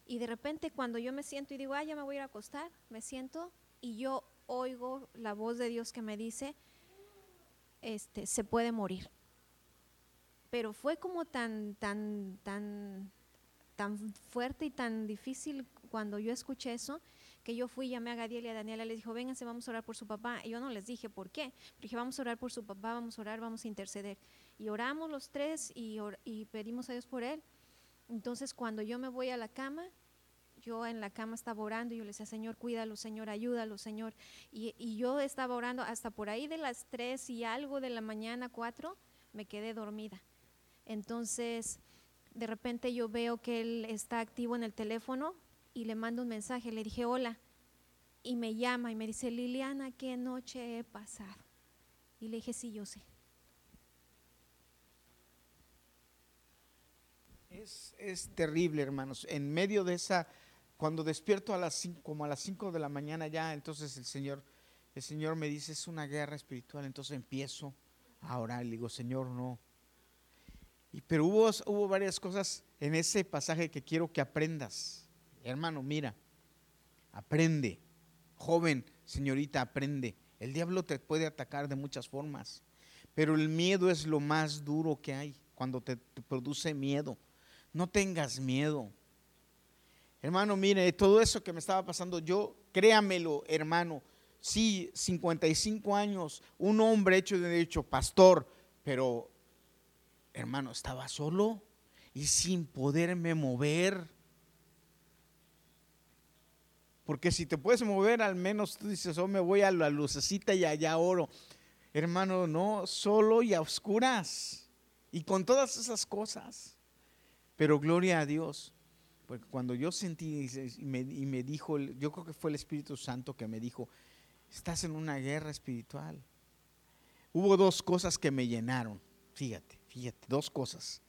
y de repente cuando yo me siento y digo, ah, ya me voy a ir a acostar, me siento y yo oigo la voz de Dios que me dice, este, se puede morir. Pero fue como tan, tan, tan, tan fuerte y tan difícil cuando yo escuché eso que yo fui, llamé a Gadiel y a Daniela, les dijo, vénganse, vamos a orar por su papá. Yo no les dije por qué. Dije, vamos a orar por su papá, vamos a orar, vamos a interceder. Y oramos los tres y, or- y pedimos a Dios por él. Entonces, cuando yo me voy a la cama, yo en la cama estaba orando y yo le decía, Señor, cuídalo, Señor, ayúdalo, Señor. Y, y yo estaba orando hasta por ahí de las tres y algo de la mañana, cuatro, me quedé dormida. Entonces, de repente yo veo que él está activo en el teléfono y le mando un mensaje, le dije hola y me llama y me dice, Liliana, ¿qué noche he pasado? Y le dije, sí, yo sé. Es, terrible, hermanos. En medio de esa, cuando despierto a las cinco, como a las 5 de la mañana ya, entonces el Señor, el Señor me dice, es una guerra espiritual, entonces empiezo a orar, le digo, Señor, no. Y, pero hubo, hubo varias cosas en ese pasaje que quiero que aprendas. Hermano, mira, aprende. Joven, señorita, aprende. El diablo te puede atacar de muchas formas, pero el miedo es lo más duro que hay cuando te produce miedo. No tengas miedo. Hermano, mire, todo eso que me estaba pasando, yo, créamelo, hermano, sí, 55 años, un hombre hecho de derecho, pastor, pero, hermano, estaba solo y sin poderme mover. Porque si te puedes mover, al menos tú dices, oh, me voy a la lucecita y allá oro. Hermano, no, solo y a oscuras. Y con todas esas cosas. Pero gloria a Dios. Porque cuando yo sentí y me, y me dijo, yo creo que fue el Espíritu Santo que me dijo, estás en una guerra espiritual. Hubo dos cosas que me llenaron. Fíjate, fíjate, dos cosas.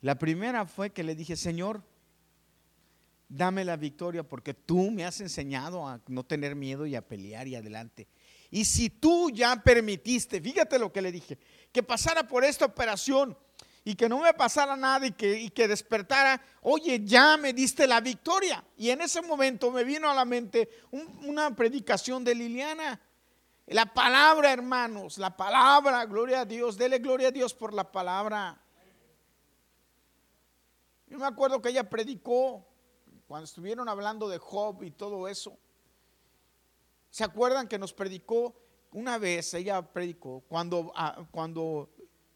La primera fue que le dije, Señor, dame la victoria porque tú me has enseñado a no tener miedo y a pelear y adelante. Y si tú ya permitiste, fíjate lo que le dije, que pasara por esta operación y que no me pasara nada y que, y que despertara, oye, ya me diste la victoria. Y en ese momento me vino a la mente una predicación de Liliana. La palabra, hermanos, la palabra, gloria a Dios, dele gloria a Dios por la palabra. Yo me acuerdo que ella predicó cuando estuvieron hablando de Job y todo eso. ¿Se acuerdan que nos predicó una vez? Ella predicó cuando, ah, cuando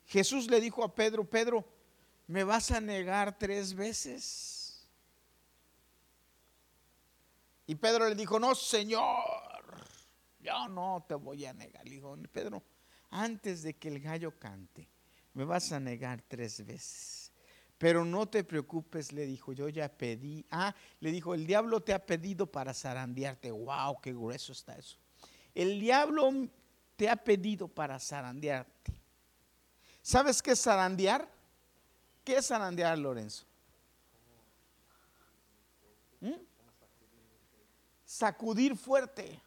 Jesús le dijo a Pedro, Pedro, me vas a negar tres veces. Y Pedro le dijo, no, Señor, yo no te voy a negar. Le dijo, Pedro, antes de que el gallo cante, me vas a negar tres veces. Pero no te preocupes, le dijo, yo ya pedí. Ah, le dijo, el diablo te ha pedido para zarandearte. Wow, qué grueso está eso. El diablo te ha pedido para zarandearte. ¿Sabes qué es zarandear? ¿Qué es zarandear, Lorenzo? ¿Mm? Sacudir fuerte.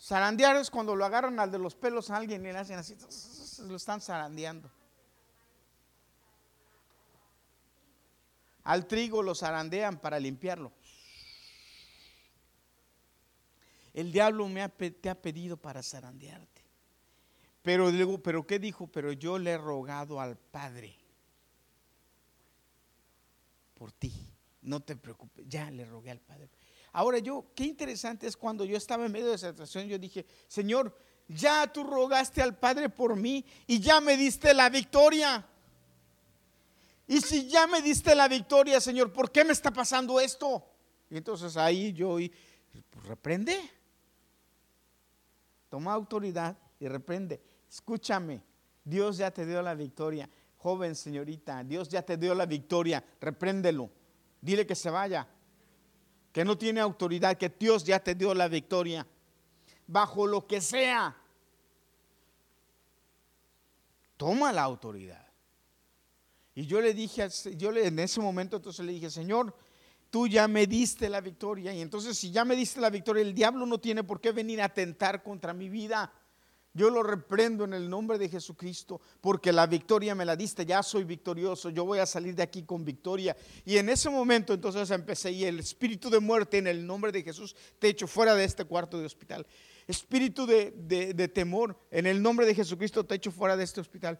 Zarandear es cuando lo agarran al de los pelos a alguien y le hacen así, <laughs> lo están zarandeando. Al trigo lo zarandean para limpiarlo. El diablo te ha pedido para zarandearte. Pero luego, pero ¿qué dijo? Pero yo le he rogado al Padre por ti. No te preocupes, ya le rogué al Padre. Ahora yo, qué interesante es cuando yo estaba en medio de esa situación, yo dije, Señor, ya tú rogaste al Padre por mí y ya me diste la victoria. Y si ya me diste la victoria, Señor, ¿por qué me está pasando esto? Y entonces ahí yo pues reprende. Toma autoridad y reprende. Escúchame, Dios ya te dio la victoria. Joven señorita, Dios ya te dio la victoria. Repréndelo. Dile que se vaya. Que no tiene autoridad, que Dios ya te dio la victoria. Bajo lo que sea. Toma la autoridad. Y yo le dije, yo le, en ese momento entonces le dije, Señor, tú ya me diste la victoria. Y entonces si ya me diste la victoria, el diablo no tiene por qué venir a tentar contra mi vida. Yo lo reprendo en el nombre de Jesucristo, porque la victoria me la diste, ya soy victorioso, yo voy a salir de aquí con victoria. Y en ese momento entonces empecé y el espíritu de muerte en el nombre de Jesús te echo fuera de este cuarto de hospital. Espíritu de, de temor en el nombre de Jesucristo te echo fuera de este hospital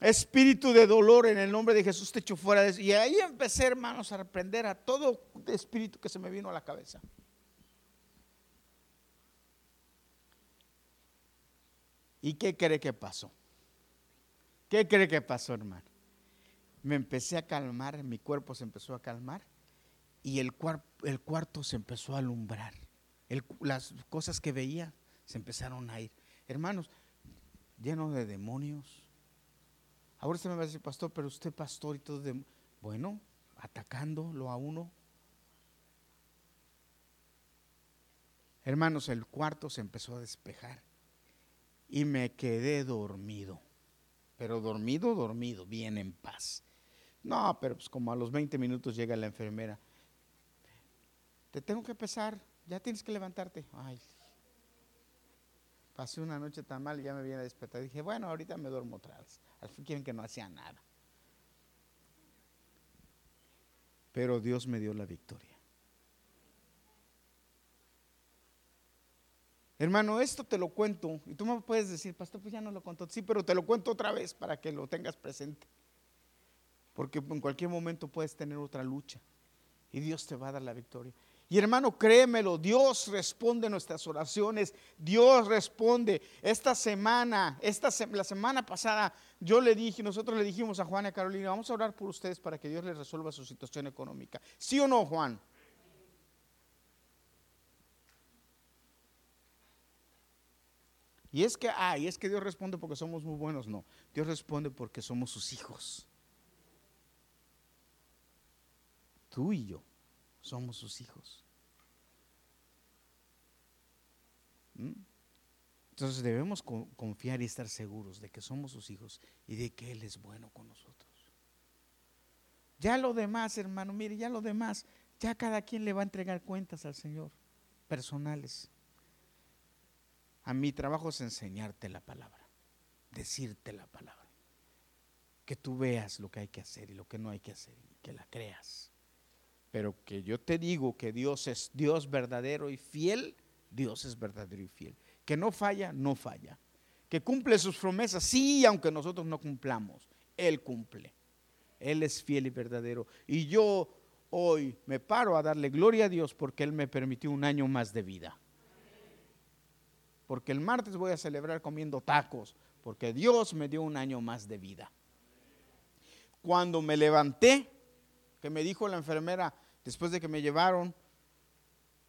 espíritu de dolor en el nombre de Jesús te echo fuera de eso. Y ahí empecé, hermanos, a reprender a todo espíritu que se me vino a la cabeza. ¿Y qué cree que pasó? ¿Qué cree que pasó, hermano? Me empecé a calmar, mi cuerpo se empezó a calmar y el, el cuarto se empezó a alumbrar. las cosas que veía se empezaron a ir. Hermanos, lleno de demonios, Ahora usted me va a decir, pastor, pero usted pastor y todo de... Bueno, atacándolo a uno. Hermanos, el cuarto se empezó a despejar y me quedé dormido. Pero dormido, dormido, bien en paz. No, pero pues como a los 20 minutos llega la enfermera. te tengo que pesar, ya tienes que levantarte. Ay, pasé una noche tan mal y ya me viene a despertar. Dije, bueno, ahorita me duermo otra vez. Al fin quieren que no hacía nada. Pero Dios me dio la victoria. Hermano, esto te lo cuento. Y tú me puedes decir, pastor, pues ya no lo contó. Sí, pero te lo cuento otra vez para que lo tengas presente. Porque en cualquier momento puedes tener otra lucha. Y Dios te va a dar la victoria. Y hermano, créemelo, Dios responde nuestras oraciones, Dios responde. Esta semana, esta la semana pasada, yo le dije, nosotros le dijimos a Juan y a Carolina, vamos a orar por ustedes para que Dios les resuelva su situación económica. ¿Sí o no, Juan? Y es que, ah, es que Dios responde porque somos muy buenos. No, Dios responde porque somos sus hijos. Tú y yo somos sus hijos. ¿Mm? Entonces debemos confiar y estar seguros de que somos sus hijos y de que Él es bueno con nosotros. Ya lo demás, hermano, mire, ya lo demás, ya cada quien le va a entregar cuentas al Señor, personales. A mi trabajo es enseñarte la palabra, decirte la palabra. Que tú veas lo que hay que hacer y lo que no hay que hacer y que la creas. Pero que yo te digo que Dios es Dios verdadero y fiel, Dios es verdadero y fiel. Que no falla, no falla. Que cumple sus promesas, sí, aunque nosotros no cumplamos. Él cumple. Él es fiel y verdadero. Y yo hoy me paro a darle gloria a Dios porque Él me permitió un año más de vida porque el martes voy a celebrar comiendo tacos, porque Dios me dio un año más de vida. Cuando me levanté, que me dijo la enfermera, después de que me llevaron,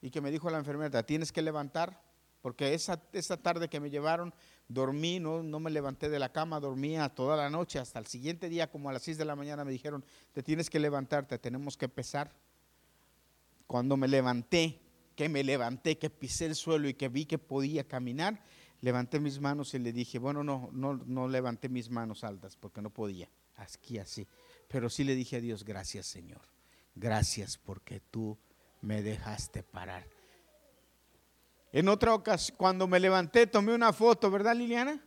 y que me dijo la enfermera, tienes que levantar, porque esa, esa tarde que me llevaron, dormí, no, no me levanté de la cama, dormía toda la noche, hasta el siguiente día, como a las 6 de la mañana, me dijeron, te tienes que levantar, te tenemos que pesar. Cuando me levanté, que me levanté, que pisé el suelo y que vi que podía caminar, levanté mis manos y le dije, bueno, no, no, no levanté mis manos altas porque no podía, aquí así, pero sí le dije a Dios, gracias Señor, gracias porque tú me dejaste parar. En otra ocasión, cuando me levanté, tomé una foto, ¿verdad Liliana?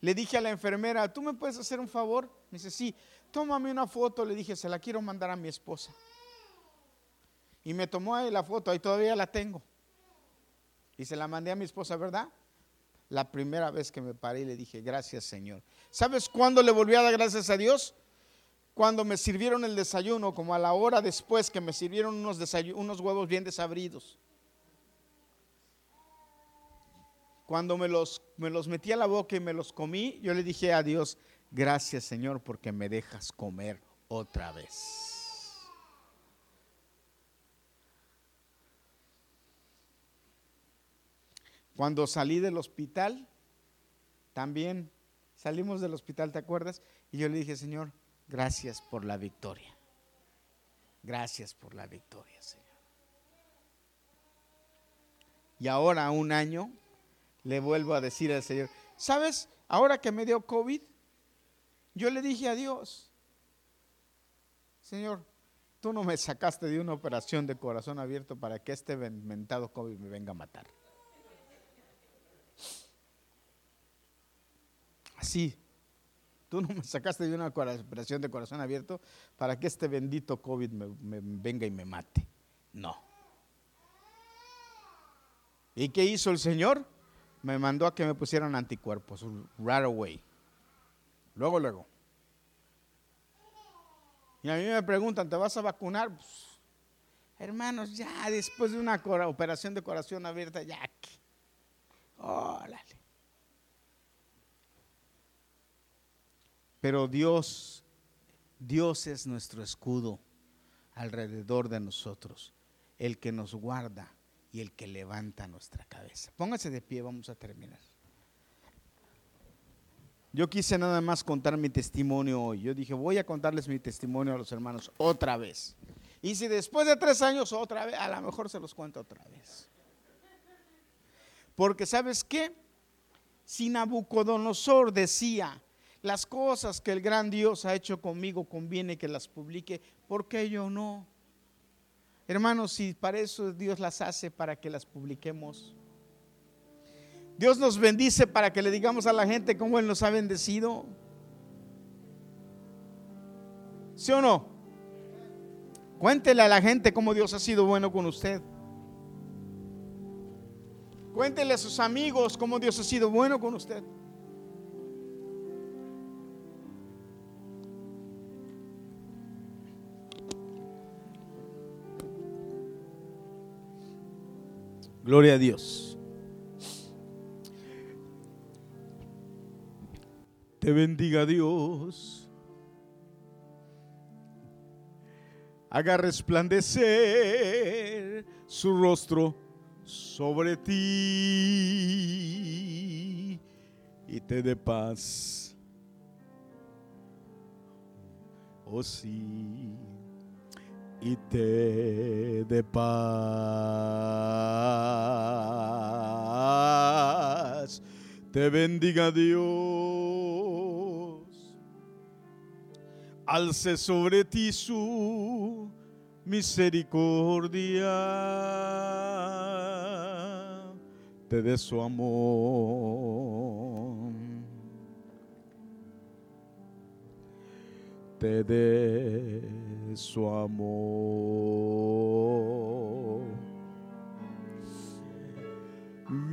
Le dije a la enfermera, ¿tú me puedes hacer un favor? Me dice, sí, tómame una foto. Le dije, se la quiero mandar a mi esposa. Y me tomó ahí la foto, ahí todavía la tengo. Y se la mandé a mi esposa, ¿verdad? La primera vez que me paré le dije, gracias Señor. ¿Sabes cuándo le volví a dar gracias a Dios? Cuando me sirvieron el desayuno, como a la hora después que me sirvieron unos, unos huevos bien desabridos. Cuando me los, me los metí a la boca y me los comí, yo le dije a Dios, gracias Señor porque me dejas comer otra vez. Cuando salí del hospital, también salimos del hospital, ¿te acuerdas? Y yo le dije, Señor, gracias por la victoria. Gracias por la victoria, Señor. Y ahora, un año, le vuelvo a decir al Señor, ¿sabes? Ahora que me dio COVID, yo le dije a Dios, Señor, tú no me sacaste de una operación de corazón abierto para que este inventado COVID me venga a matar. Así. Tú no me sacaste de una operación de corazón abierto para que este bendito COVID me, venga y me mate. No. ¿Y qué hizo el Señor? Me mandó a que me pusieran anticuerpos, right away. Luego, luego. Y a mí me preguntan, ¿te vas a vacunar? Pues, hermanos, ya después de una operación de corazón abierta, ya. Órale. Pero Dios, Dios es nuestro escudo alrededor de nosotros, el que nos guarda y el que levanta nuestra cabeza. Póngase de pie, vamos a terminar. Yo quise nada más contar mi testimonio hoy. Yo dije, voy a contarles mi testimonio a los hermanos otra vez. Y si después de tres años otra vez, a lo mejor se los cuento otra vez. Porque sabes qué? Si Nabucodonosor decía, las cosas que el gran Dios ha hecho conmigo conviene que las publique, ¿por qué yo no? Hermanos, si para eso Dios las hace, para que las publiquemos. Dios nos bendice para que le digamos a la gente cómo Él nos ha bendecido. ¿Sí o no? Cuéntele a la gente cómo Dios ha sido bueno con usted. Cuéntele a sus amigos cómo Dios ha sido bueno con usted. Gloria a Dios. Te bendiga Dios. Haga resplandecer su rostro sobre ti y te dé paz. Oh sí y te dé paz. Te bendiga Dios. Alce sobre ti su misericordia. Te dé su amor. Te dé su amor.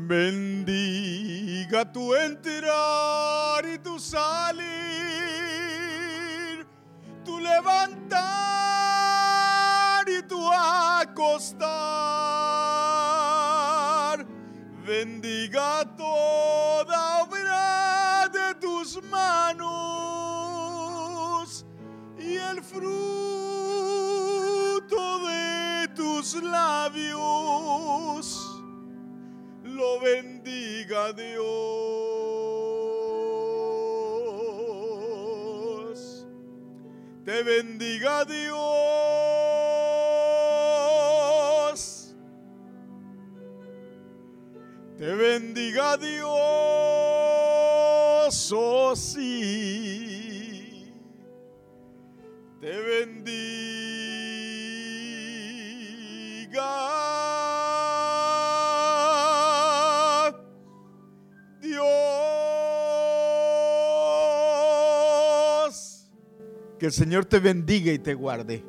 Bendiga tu entrar y tu salir, tu levantar y tu acostar. Bendiga toda obra de tus manos y el fruto tus labios lo bendiga Dios. Te bendiga Dios. Te bendiga Dios. Oh sí. El Señor te bendiga y te guarde.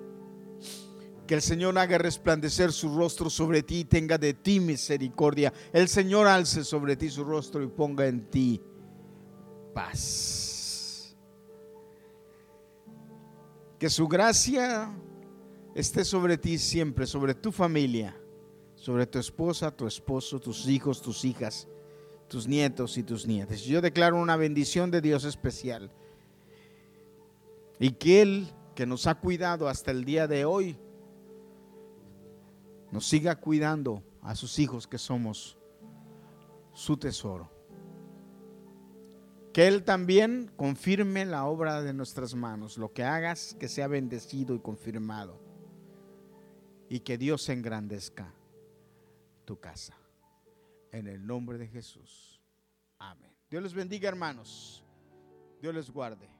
Que el Señor haga resplandecer su rostro sobre ti y tenga de ti misericordia. El Señor alce sobre ti su rostro y ponga en ti paz. Que su gracia esté sobre ti siempre, sobre tu familia, sobre tu esposa, tu esposo, tus hijos, tus hijas, tus nietos y tus nietas. Yo declaro una bendición de Dios especial. Y que Él, que nos ha cuidado hasta el día de hoy, nos siga cuidando a sus hijos que somos su tesoro. Que Él también confirme la obra de nuestras manos. Lo que hagas, que sea bendecido y confirmado. Y que Dios engrandezca tu casa. En el nombre de Jesús. Amén. Dios les bendiga, hermanos. Dios les guarde.